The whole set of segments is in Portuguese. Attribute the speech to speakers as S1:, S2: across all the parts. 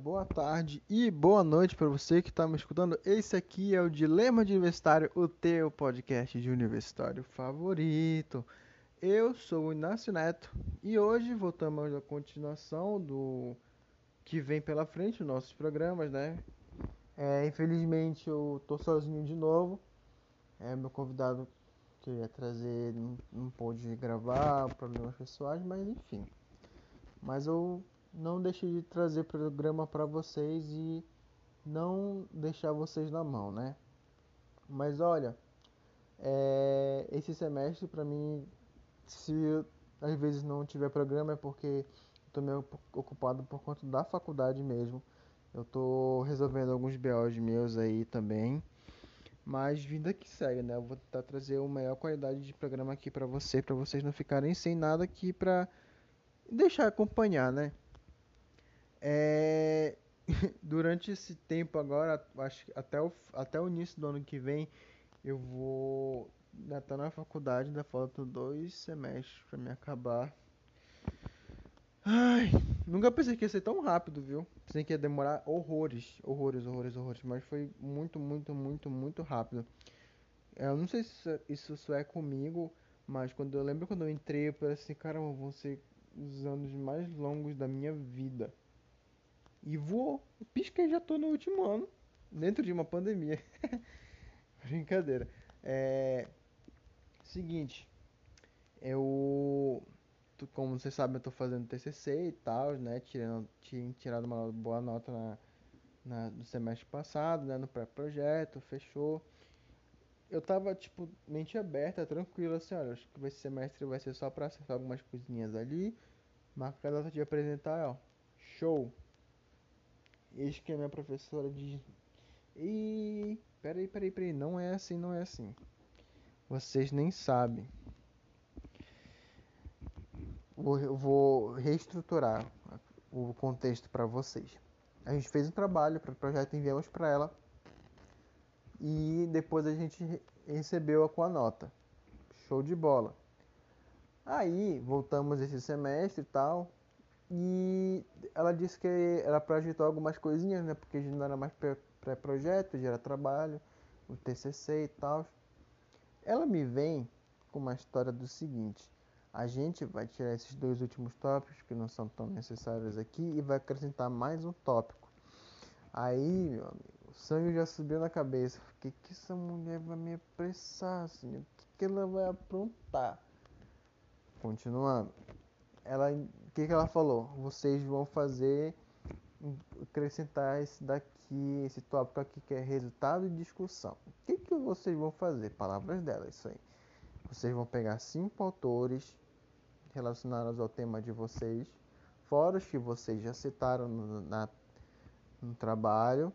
S1: boa tarde e boa noite para você que está me escutando. Esse aqui é o Dilema de Universitário, o teu podcast de universitário favorito. Eu sou o Inácio Neto e hoje voltamos à continuação do que vem pela frente, nossos programas, né? É, infelizmente eu tô sozinho de novo. É, meu convidado que eu ia trazer não, não pôde gravar, problemas pessoais, mas enfim. Mas eu não deixei de trazer programa para vocês e não deixar vocês na mão, né? Mas olha, é, esse semestre para mim, se às vezes não tiver programa é porque estou meio ocupado por conta da faculdade mesmo. Eu estou resolvendo alguns BOs meus aí também. Mas vida que segue, né? Eu vou tentar trazer uma maior qualidade de programa aqui para você, para vocês não ficarem sem nada aqui para deixar acompanhar, né? É, durante esse tempo agora, acho que até o, até o início do ano que vem, eu vou estar tá na faculdade, ainda faltam dois semestres para me acabar. Ai, nunca pensei que ia ser tão rápido, viu? Pensei que ia demorar horrores, horrores, horrores, horrores, mas foi muito, muito, muito, muito rápido. Eu não sei se isso só é comigo, mas quando eu lembro quando eu entrei, eu pensei assim, caramba, vão ser os anos mais longos da minha vida. E voou. Pisca já tô no último ano. Dentro de uma pandemia. Brincadeira. É. Seguinte. Eu. Como vocês sabem, eu tô fazendo TCC e tal, né? Tirando, tinha tirado uma boa nota na, na, no semestre passado, né? No pré-projeto, fechou. Eu tava, tipo, mente aberta, tranquilo, assim, olha, acho que esse semestre vai ser só pra acertar algumas coisinhas ali. Marca a data de apresentar, ó. Show! Eis que a minha professora diz: E peraí, peraí, peraí, não é assim, não é assim. Vocês nem sabem. Vou, vou reestruturar o contexto para vocês. A gente fez um trabalho para o projeto, enviamos para ela e depois a gente recebeu-a com a nota. Show de bola. Aí voltamos esse semestre e tal. E ela disse que ela projetou algumas coisinhas, né? Porque já não era mais pré-projeto, já era trabalho, o TCC e tal. Ela me vem com uma história do seguinte: a gente vai tirar esses dois últimos tópicos que não são tão necessários aqui e vai acrescentar mais um tópico. Aí, meu amigo, o sangue já subiu na cabeça. O que, essa mulher vai me apressar, assim? O que, que ela vai aprontar? Continuando ela, o que, que ela falou? Vocês vão fazer, acrescentar esse daqui, esse tópico aqui que é resultado de discussão. O que, que vocês vão fazer? Palavras dela, isso aí. Vocês vão pegar cinco autores relacionados ao tema de vocês, fora os que vocês já citaram no, na, no trabalho,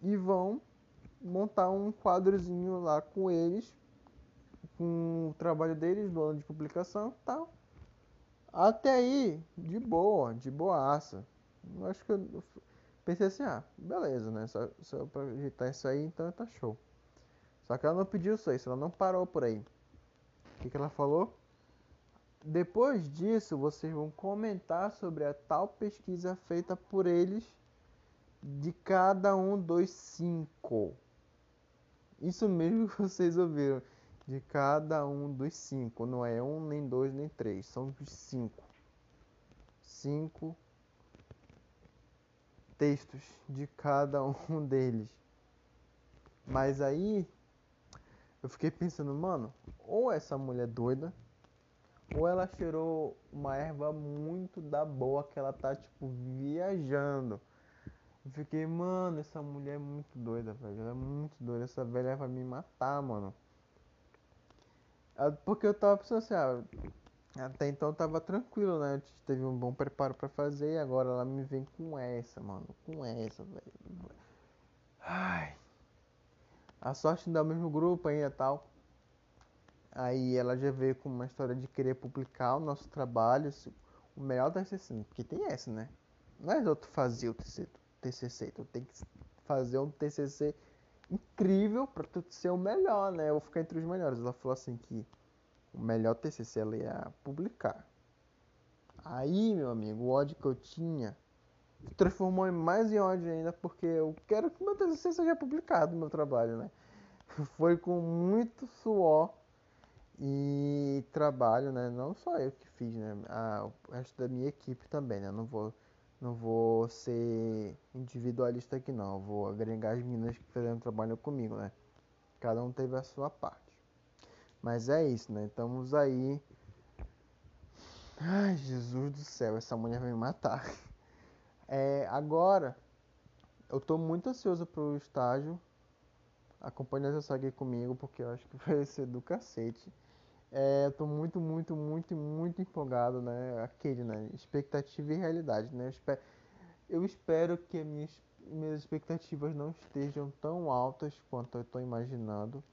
S1: e vão montar um quadrozinho lá com eles, com o trabalho deles, do ano de publicação tal até aí, de boa, de boaça. Eu acho que eu pensei assim, ah, beleza, né? Só, só pra ajeitar isso aí, então tá show. Só que ela não pediu só isso, ela não parou por aí. O que, que ela falou? Depois disso, vocês vão comentar sobre a tal pesquisa feita por eles de cada um dos cinco. Isso mesmo que vocês ouviram de cada um dos cinco. Não é um, nem dois, nem três. São os cinco. Cinco textos de cada um deles. Mas aí eu fiquei pensando, mano, ou essa mulher é doida, ou ela cheirou uma erva muito da boa que ela tá tipo viajando. Eu fiquei, mano, essa mulher é muito doida, velho. Ela é muito doida. Essa velha vai me matar, mano. Ah, porque eu tava pensando assim, ah, até então tava tranquilo, né? Teve um bom preparo para fazer e agora ela me vem com essa, mano. Com essa, velho. Ai. A sorte dá o mesmo grupo ainda tal. Aí ela já veio com uma história de querer publicar o nosso trabalho, o melhor da TCC, porque tem essa, né? Não é outro fazer o TCC, tu tem que fazer um TCC incrível para tu ser o melhor, né? Eu vou ficar entre os melhores. Ela falou assim que o melhor TCC ela ia publicar. Aí, meu amigo, o ódio que eu tinha se transformou em mais em ódio ainda, porque eu quero que meu TCC seja publicado, meu trabalho, né? Foi com muito suor e trabalho, né? Não só eu que fiz, né? A, o resto da minha equipe também, né? Não vou, não vou ser individualista aqui não. Vou agregar as meninas que fizeram trabalho comigo, né? Cada um teve a sua parte. Mas é isso, né? Estamos aí. Ai, Jesus do céu, essa mulher vai me matar. É, agora, eu tô muito ansioso pro estágio. Acompanhe essa saga aí comigo, porque eu acho que vai ser do cacete. É, eu tô muito, muito, muito, muito empolgado, né? Aquele, né? Expectativa e realidade, né? Eu espero, eu espero que minhas, minhas expectativas não estejam tão altas quanto eu tô imaginando.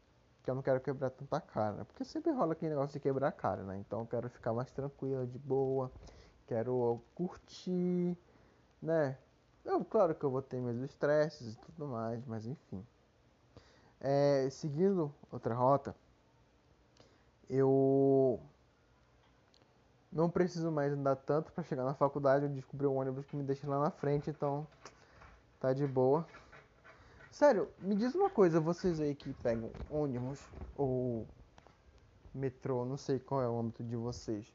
S1: Que eu não quero quebrar tanta cara, né? Porque sempre rola aquele negócio de quebrar a cara, né? Então eu quero ficar mais tranquila, de boa. Quero curtir, né? Eu, claro que eu vou ter meus estresses e tudo mais, mas enfim. É, seguindo outra rota, eu não preciso mais andar tanto para chegar na faculdade. Eu descobri um ônibus que me deixa lá na frente, então tá de boa. Sério, me diz uma coisa, vocês aí que pegam ônibus ou metrô, não sei qual é o âmbito de vocês.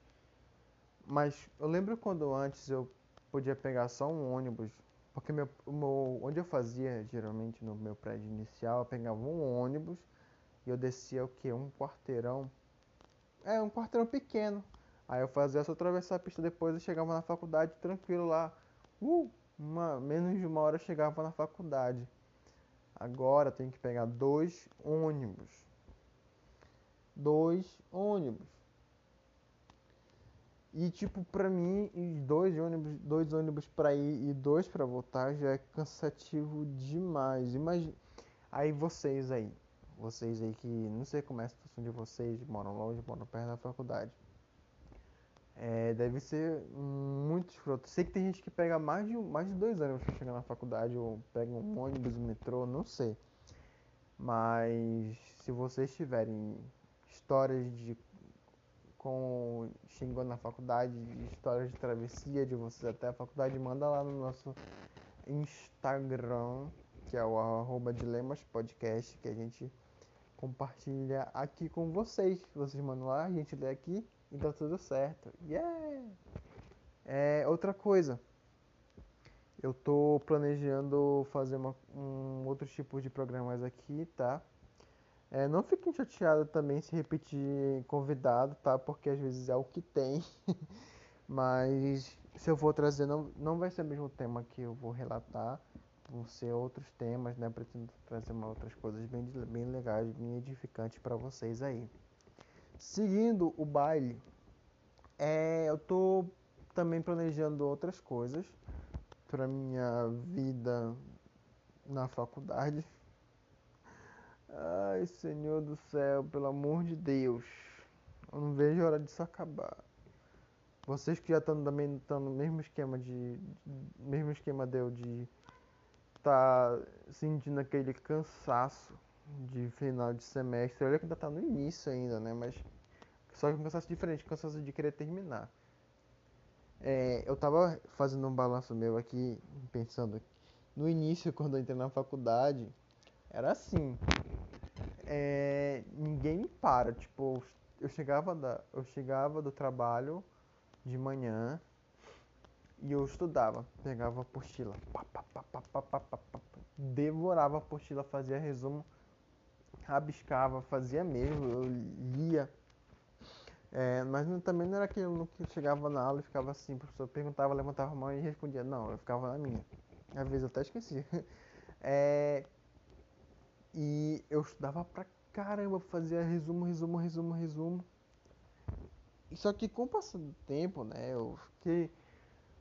S1: Mas eu lembro quando antes eu podia pegar só um ônibus, porque meu, meu, onde eu fazia geralmente no meu prédio inicial, eu pegava um ônibus e eu descia o que? Um quarteirão é, um quarteirão pequeno. Aí eu fazia só atravessar a pista depois e chegava na faculdade tranquilo lá. Uh, uma, menos de uma hora eu chegava na faculdade. Agora tem que pegar dois ônibus. Dois ônibus. E tipo, pra mim, dois ônibus, dois ônibus para ir e dois para voltar já é cansativo demais. Imagina. Aí vocês aí, vocês aí que não sei como é de vocês, moram longe, moram perto da faculdade. É, deve ser muito escroto. Sei que tem gente que pega mais de, mais de dois anos para chegar na faculdade, ou pega um ônibus, um metrô, não sei. Mas se vocês tiverem histórias de com chegando na faculdade, histórias de travessia de vocês até a faculdade, manda lá no nosso Instagram, que é o arroba Dilemas Podcast, que a gente compartilha aqui com vocês. Vocês mandam lá, a gente lê aqui e tá tudo certo. Yeah! É, outra coisa, eu tô planejando fazer uma, um outro tipo de programas aqui, tá? É, não fiquem chateados também se repetir convidado, tá? Porque às vezes é o que tem. Mas se eu for trazer, não, não vai ser o mesmo tema que eu vou relatar vão ser outros temas, né? Pretendo trazer uma, outras coisas bem, bem legais, bem edificantes para vocês aí. Seguindo o baile, é, eu tô também planejando outras coisas para minha vida na faculdade. Ai, Senhor do céu, pelo amor de Deus. Eu não vejo a hora disso acabar. Vocês que já estão também no mesmo esquema de, de mesmo esquema deu de tá sentindo aquele cansaço de final de semestre. Olha que ainda tá no início ainda, né? Mas só que um cansaço diferente, cansaço de querer terminar. É, eu tava fazendo um balanço meu aqui, pensando no início, quando eu entrei na faculdade, era assim. É, ninguém me para, tipo, eu chegava, da, eu chegava do trabalho de manhã, e eu estudava, pegava a apostila, devorava a apostila, fazia resumo, rabiscava, fazia mesmo, eu lia. É, mas também não era aquilo que chegava na aula e ficava assim, o professor perguntava, levantava a mão e respondia. Não, eu ficava na minha. Às vezes eu até esqueci. É, e eu estudava pra caramba, fazia resumo, resumo, resumo, resumo. Só que com o passar do tempo, né, eu fiquei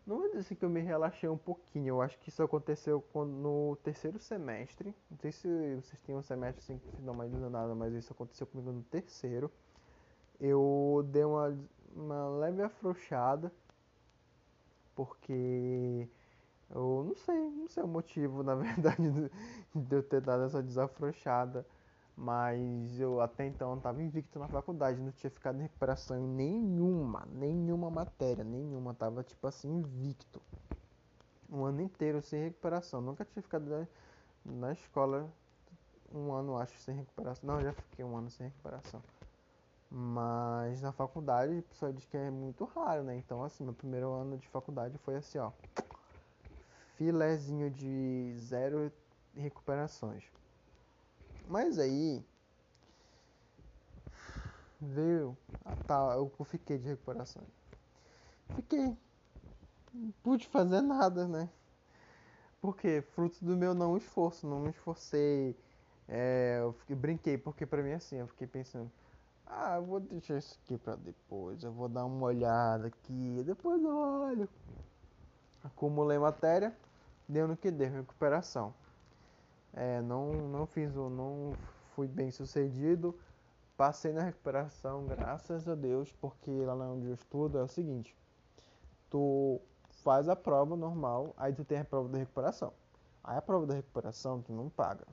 S1: não vou dizer assim que eu me relaxei um pouquinho. Eu acho que isso aconteceu no terceiro semestre. Não sei se vocês têm um semestre assim que não mais nada, mas isso aconteceu comigo no terceiro. Eu dei uma, uma leve afrouxada. Porque eu não sei, não sei o motivo, na verdade, de eu ter dado essa desafrouxada. Mas eu até então estava invicto na faculdade, não tinha ficado em recuperação em nenhuma, nenhuma matéria, nenhuma, tava tipo assim invicto. um ano inteiro sem recuperação. Nunca tinha ficado na escola um ano, acho, sem recuperação. Não, já fiquei um ano sem recuperação. Mas na faculdade, o pessoal diz que é muito raro, né? Então, assim, meu primeiro ano de faculdade foi assim, ó. Filézinho de zero recuperações. Mas aí veio a tal, eu fiquei de recuperação. Fiquei. Não pude fazer nada, né? Porque fruto do meu não esforço, não me esforcei. É, eu fiquei, brinquei, porque pra mim assim, eu fiquei pensando, ah, eu vou deixar isso aqui pra depois, eu vou dar uma olhada aqui, depois eu olho. Acumulei matéria, deu no que deu, recuperação. É, não, não fiz não fui bem sucedido, passei na recuperação, graças a Deus, porque lá onde eu estudo é o seguinte, tu faz a prova normal, aí tu tem a prova da recuperação. Aí a prova da recuperação tu não paga,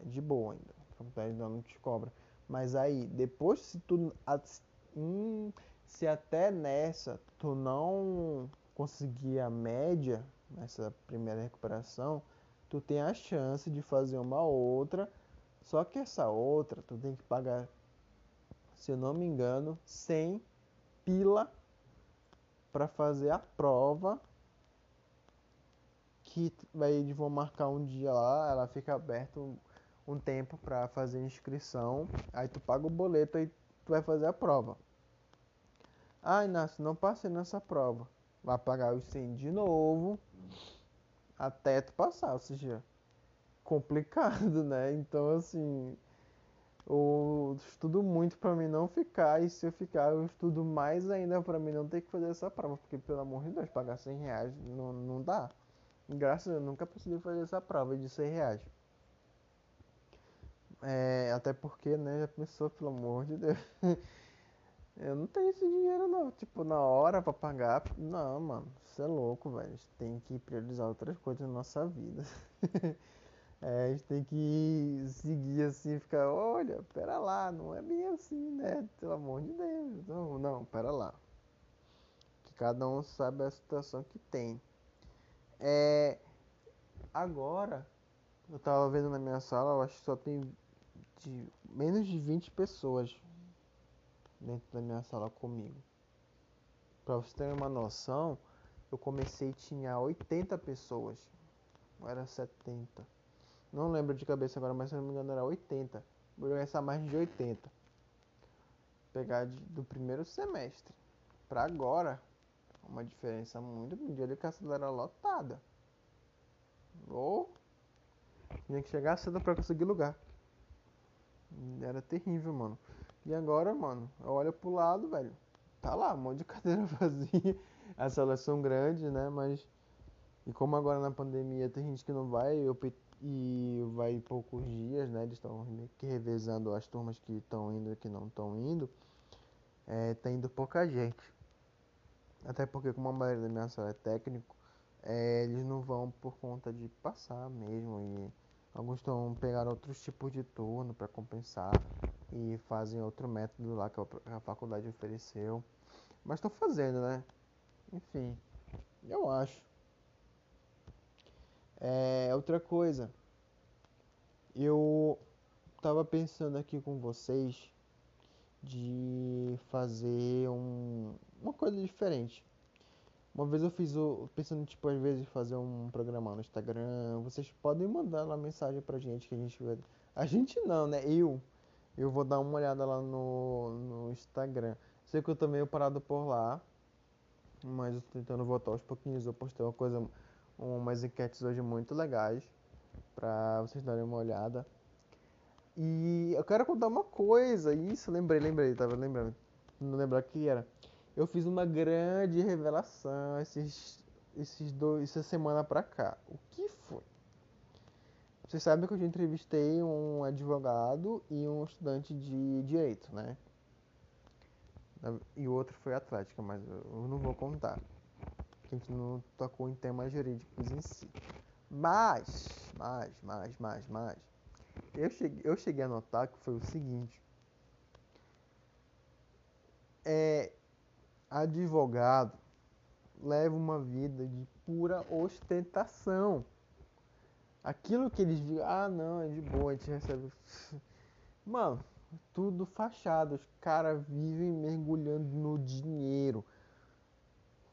S1: é de boa ainda, a faculdade não te cobra. Mas aí, depois se tu hum, se até nessa tu não conseguir a média nessa primeira recuperação, tu tem a chance de fazer uma outra, só que essa outra tu tem que pagar, se eu não me engano, 100 pila para fazer a prova que vai eles vão marcar um dia lá, ela fica aberta um, um tempo para fazer inscrição, aí tu paga o boleto e tu vai fazer a prova. Ah, Inácio, não passei nessa prova. Vai pagar os 100 de novo até tu passar, ou seja, complicado, né? Então, assim, eu estudo muito para mim não ficar, e se eu ficar, eu estudo mais ainda para mim não ter que fazer essa prova, porque pelo amor de Deus, pagar 100 reais não, não dá. Graças a Deus, nunca precisei fazer essa prova de 100 reais. É, até porque, né, já pensou, pelo amor de Deus. Eu não tenho esse dinheiro não, tipo, na hora pra pagar. Não, mano, você é louco, velho. A gente tem que priorizar outras coisas na nossa vida. é, a gente tem que seguir assim, ficar, olha, pera lá, não é bem assim, né? Pelo amor de Deus. Não, não, pera lá. Que cada um sabe a situação que tem. É, agora, eu tava vendo na minha sala, eu acho que só tem de, menos de 20 pessoas dentro da minha sala comigo. Para você ter uma noção, eu comecei tinha 80 pessoas. Era 70. Não lembro de cabeça agora, mas se não me engano era 80. Vou começar mais de 80. Pegar de, do primeiro semestre para agora, uma diferença muito grande. Que a sala era lotada. Ou tinha que chegar cedo para conseguir lugar. Era terrível, mano. E agora, mano, eu olho pro lado, velho. Tá lá, um monte de cadeira vazia. As salas são grandes, né? Mas. E como agora na pandemia tem gente que não vai e vai poucos dias, né? Eles estão revezando as turmas que estão indo e que não estão indo. É, tá indo pouca gente. Até porque como a maioria da minha sala é técnico, é, eles não vão por conta de passar mesmo. E alguns estão pegando outros tipos de turno para compensar e fazem outro método lá que a faculdade ofereceu. Mas estou fazendo, né? Enfim, eu acho. É, outra coisa, eu tava pensando aqui com vocês de fazer um, uma coisa diferente. Uma vez eu fiz o. Pensando, tipo, às vezes fazer um programa no Instagram. Vocês podem mandar uma mensagem pra gente que a gente vai. A gente não, né? Eu eu vou dar uma olhada lá no, no Instagram. Sei que eu tô meio parado por lá, mas eu tô tentando voltar aos pouquinhos. Eu postei uma coisa, umas enquetes hoje muito legais pra vocês darem uma olhada. E eu quero contar uma coisa, isso, lembrei, lembrei, tava lembrando, não lembrar que era. Eu fiz uma grande revelação esses, esses dois, essa semana pra cá. O que foi? Vocês sabem que eu já entrevistei um advogado e um estudante de direito, né? E o outro foi atlética, mas eu não vou contar. A gente não tocou em temas jurídicos em si. Mas, mas, mas, mas, mas. Eu cheguei, eu cheguei a notar que foi o seguinte. É, advogado levam uma vida de pura ostentação. Aquilo que eles viram, ah não, é de boa, a gente recebe. Mano, tudo fachado. Os caras vivem mergulhando no dinheiro.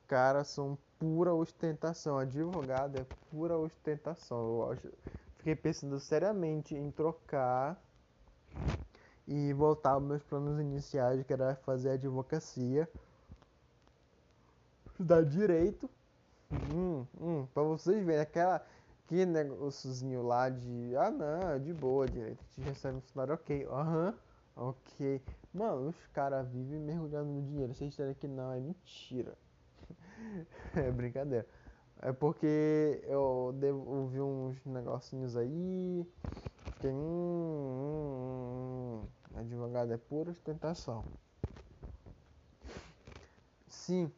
S1: Caras são pura ostentação. Advogado é pura ostentação. Eu fiquei pensando seriamente em trocar e voltar aos meus planos iniciais, que era fazer advocacia, estudar direito. Hum, hum, pra vocês verem, aquela que negóciozinho lá de. Ah, não, é de boa, direito. Te recebe um salário, ok. Aham, uhum, ok. Mano, os caras vivem mergulhando no dinheiro. Vocês disserem que não, é mentira. é brincadeira. É porque eu devo, ouvi uns negocinhos aí. Fiquei. Hum, hum, hum, advogado é pura ostentação. Sim.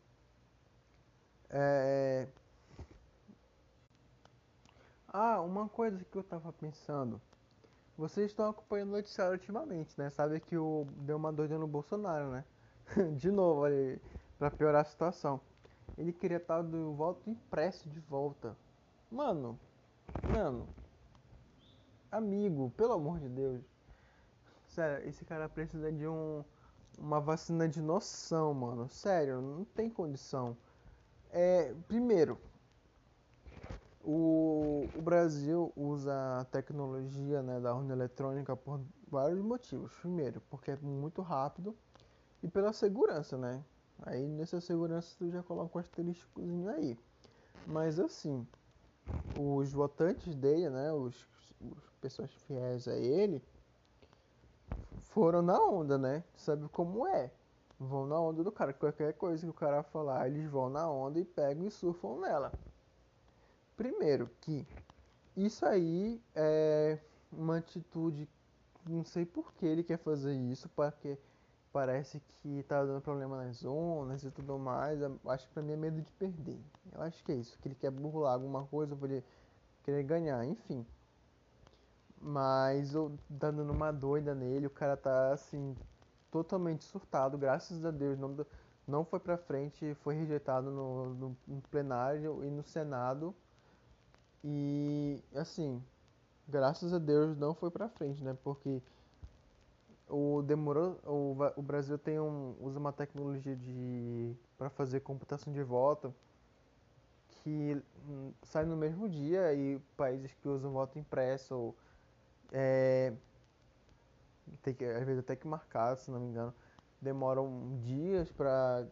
S1: É. Ah, uma coisa que eu tava pensando. Vocês estão acompanhando o noticiário ultimamente, né? Sabe que o deu uma doida no Bolsonaro, né? de novo, ali, pra piorar a situação. Ele queria estar do voto impresso de volta. Mano, mano, amigo, pelo amor de Deus. Sério, esse cara precisa de um uma vacina de noção, mano. Sério, não tem condição. É, primeiro, o, o Brasil usa a tecnologia né, da urna eletrônica por vários motivos. Primeiro, porque é muito rápido e pela segurança, né? Aí nessa segurança tu já coloca um asterisco aí. Mas assim, os votantes dele, né, os, os pessoas fiéis a ele, foram na onda, né? Sabe como é? Vão na onda do cara. Qualquer coisa que o cara falar, eles vão na onda e pegam e surfam nela. Primeiro que isso aí é uma atitude, não sei por que ele quer fazer isso, porque parece que tá dando problema nas zonas e tudo mais. Acho que pra mim é medo de perder. Eu acho que é isso, que ele quer burlar alguma coisa pra ele querer ganhar, enfim. Mas eu tá dando uma doida nele, o cara tá assim, totalmente surtado, graças a Deus, não, não foi pra frente, foi rejeitado no, no, no plenário e no Senado e assim, graças a Deus não foi pra frente, né? Porque o demorou, o, o Brasil tem um, usa uma tecnologia de para fazer computação de voto que hum, sai no mesmo dia e países que usam voto impresso é, tem que, às vezes até que marcar, se não me engano, demoram dias para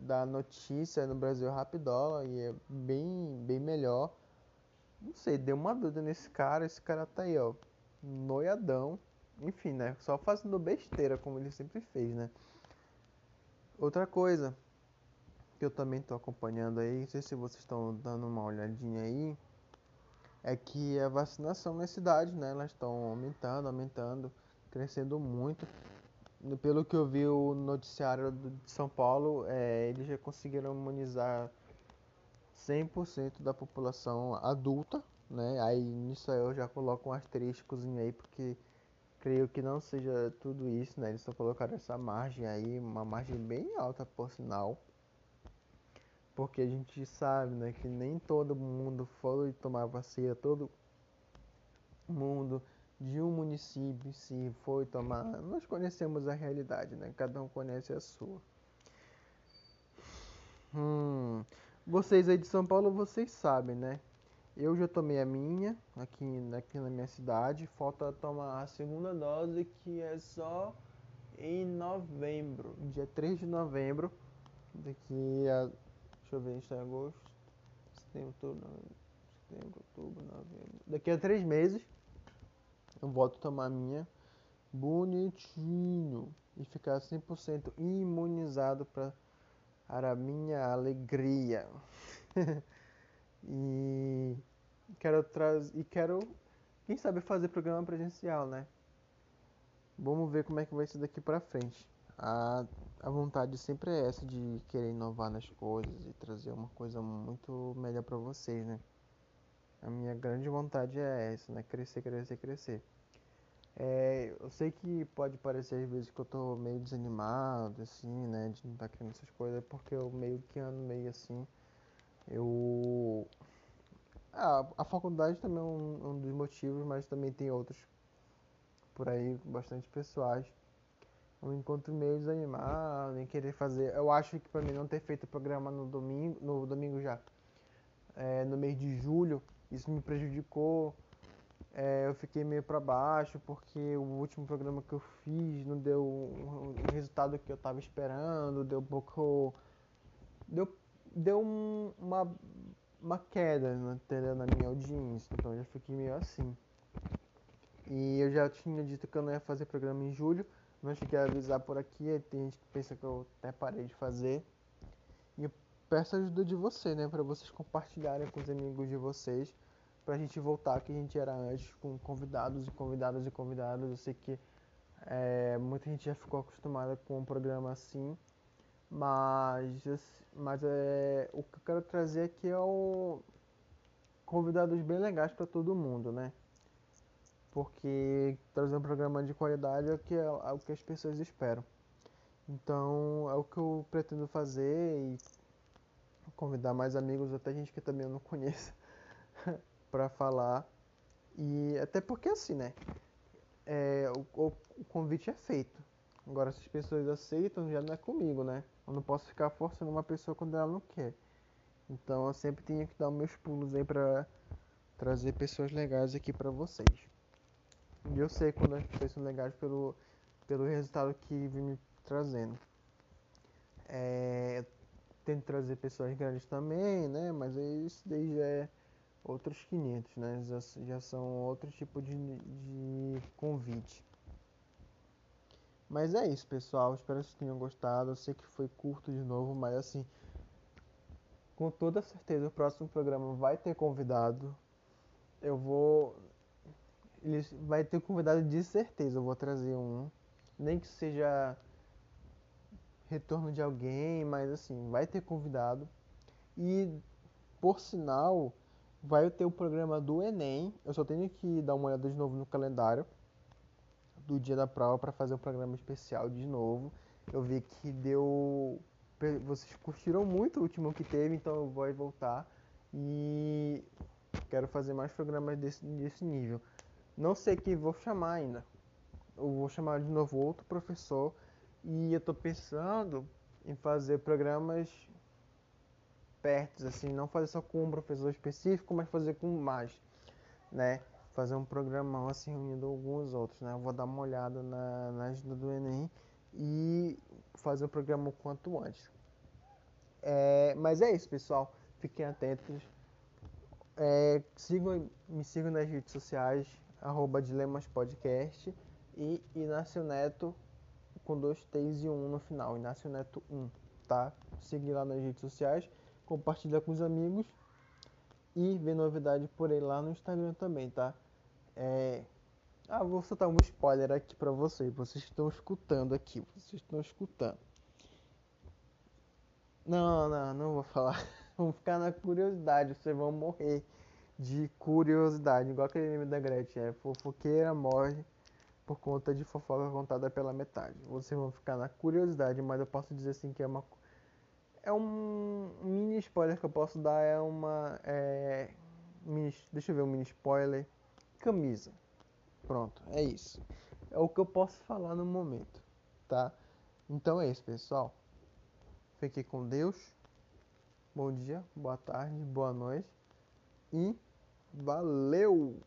S1: dar notícia no Brasil rapidola e é bem, bem melhor não sei, deu uma dúvida nesse cara. Esse cara tá aí, ó. Noiadão. Enfim, né? Só fazendo besteira, como ele sempre fez, né? Outra coisa que eu também tô acompanhando aí, não sei se vocês estão dando uma olhadinha aí, é que a vacinação nas cidades, né? Elas estão aumentando, aumentando, crescendo muito. Pelo que eu vi o noticiário de São Paulo, é, eles já conseguiram imunizar 100% da população adulta, né? Aí nisso aí eu já coloco um asterisco aí, porque creio que não seja tudo isso, né? Eles só colocaram essa margem aí, uma margem bem alta por sinal. Porque a gente sabe, né, que nem todo mundo foi tomar vacina, todo mundo de um município se foi tomar. Nós conhecemos a realidade, né? Cada um conhece a sua. Hum, vocês aí de São Paulo, vocês sabem, né? Eu já tomei a minha aqui, aqui na minha cidade. Falta tomar a segunda dose que é só em novembro, dia 3 de novembro. Daqui a. Deixa eu ver, a gente tá em agosto. Setembro, outubro, setembro, outubro, novembro. Daqui a três meses eu volto a tomar a minha bonitinho e ficar 100% imunizado para para minha alegria. e quero trazer e quero quem sabe fazer programa presencial, né? Vamos ver como é que vai ser daqui para frente. A, a vontade sempre é essa de querer inovar nas coisas e trazer uma coisa muito melhor para vocês, né? A minha grande vontade é essa, né? Crescer, crescer, crescer. É, eu sei que pode parecer às vezes que eu tô meio desanimado, assim, né, de não estar tá querendo essas coisas, porque eu meio que ando meio assim, Eu. Ah, a faculdade também é um, um dos motivos, mas também tem outros por aí, bastante pessoais. Um encontro meio desanimado, em querer fazer. Eu acho que pra mim não ter feito o programa no domingo, no domingo já, é, no mês de julho, isso me prejudicou. É, eu fiquei meio para baixo porque o último programa que eu fiz não deu o resultado que eu estava esperando, deu pouco. Deu, deu um, uma, uma queda entendeu? na minha audiência, então eu já fiquei meio assim. E eu já tinha dito que eu não ia fazer programa em julho, não cheguei a avisar por aqui, tem gente que pensa que eu até parei de fazer. E eu peço a ajuda de você, né, para vocês compartilharem com os amigos de vocês pra gente voltar que a gente era antes, com convidados e convidadas e convidados. Eu sei que é, muita gente já ficou acostumada com um programa assim, mas, mas é, o que eu quero trazer aqui é o convidados bem legais para todo mundo, né? Porque trazer um programa de qualidade é o que, é, é o que as pessoas esperam. Então é o que eu pretendo fazer e convidar mais amigos, até gente que também eu não conheço. Para falar. E até porque assim, né? É, o, o, convite é feito. Agora, se as pessoas aceitam, já não é comigo, né? Eu não posso ficar forçando uma pessoa quando ela não quer. Então, eu sempre tenho que dar meus pulos aí pra trazer pessoas legais aqui pra vocês. E eu sei quando as pessoas são legais pelo, pelo resultado que vem me trazendo. É, tento trazer pessoas grandes também, né? Mas isso daí já é outros 500, né? Já, já são outro tipo de, de convite. Mas é isso, pessoal. Espero que vocês tenham gostado. Eu sei que foi curto de novo, mas assim, com toda certeza o próximo programa vai ter convidado. Eu vou. Ele vai ter convidado de certeza. Eu vou trazer um. Nem que seja retorno de alguém, mas assim, vai ter convidado. E por sinal, vai ter o programa do Enem. Eu só tenho que dar uma olhada de novo no calendário do dia da prova para fazer um programa especial de novo. Eu vi que deu. Vocês curtiram muito o último que teve, então eu vou voltar. E quero fazer mais programas desse, desse nível. Não sei quem vou chamar ainda. Eu vou chamar de novo outro professor. E eu estou pensando em fazer programas assim, não fazer só com um professor específico, mas fazer com mais, né? Fazer um programão assim unindo alguns outros, né? Eu vou dar uma olhada na, na agenda do Enem e fazer o programa o quanto antes. É, mas é isso, pessoal. Fiquem atentos. É, sigam, me sigam nas redes sociais, arroba e Inácio Neto com dois T's e um no final, Inácio Neto 1, tá? Seguir lá nas redes sociais compartilhar com os amigos e ver novidade por aí lá no Instagram também, tá? É... Ah, vou soltar um spoiler aqui pra vocês. Vocês estão escutando aqui. Vocês estão escutando. Não, não, não vou falar. Vamos ficar na curiosidade. Vocês vão morrer de curiosidade. Igual aquele meme da Gretchen. É fofoqueira morre por conta de fofoca contada pela metade. Vocês vão ficar na curiosidade, mas eu posso dizer assim que é uma é um mini spoiler que eu posso dar, é uma. É, mini, deixa eu ver um mini spoiler. Camisa. Pronto, é isso. É o que eu posso falar no momento, tá? Então é isso, pessoal. Fique com Deus. Bom dia, boa tarde, boa noite. E valeu!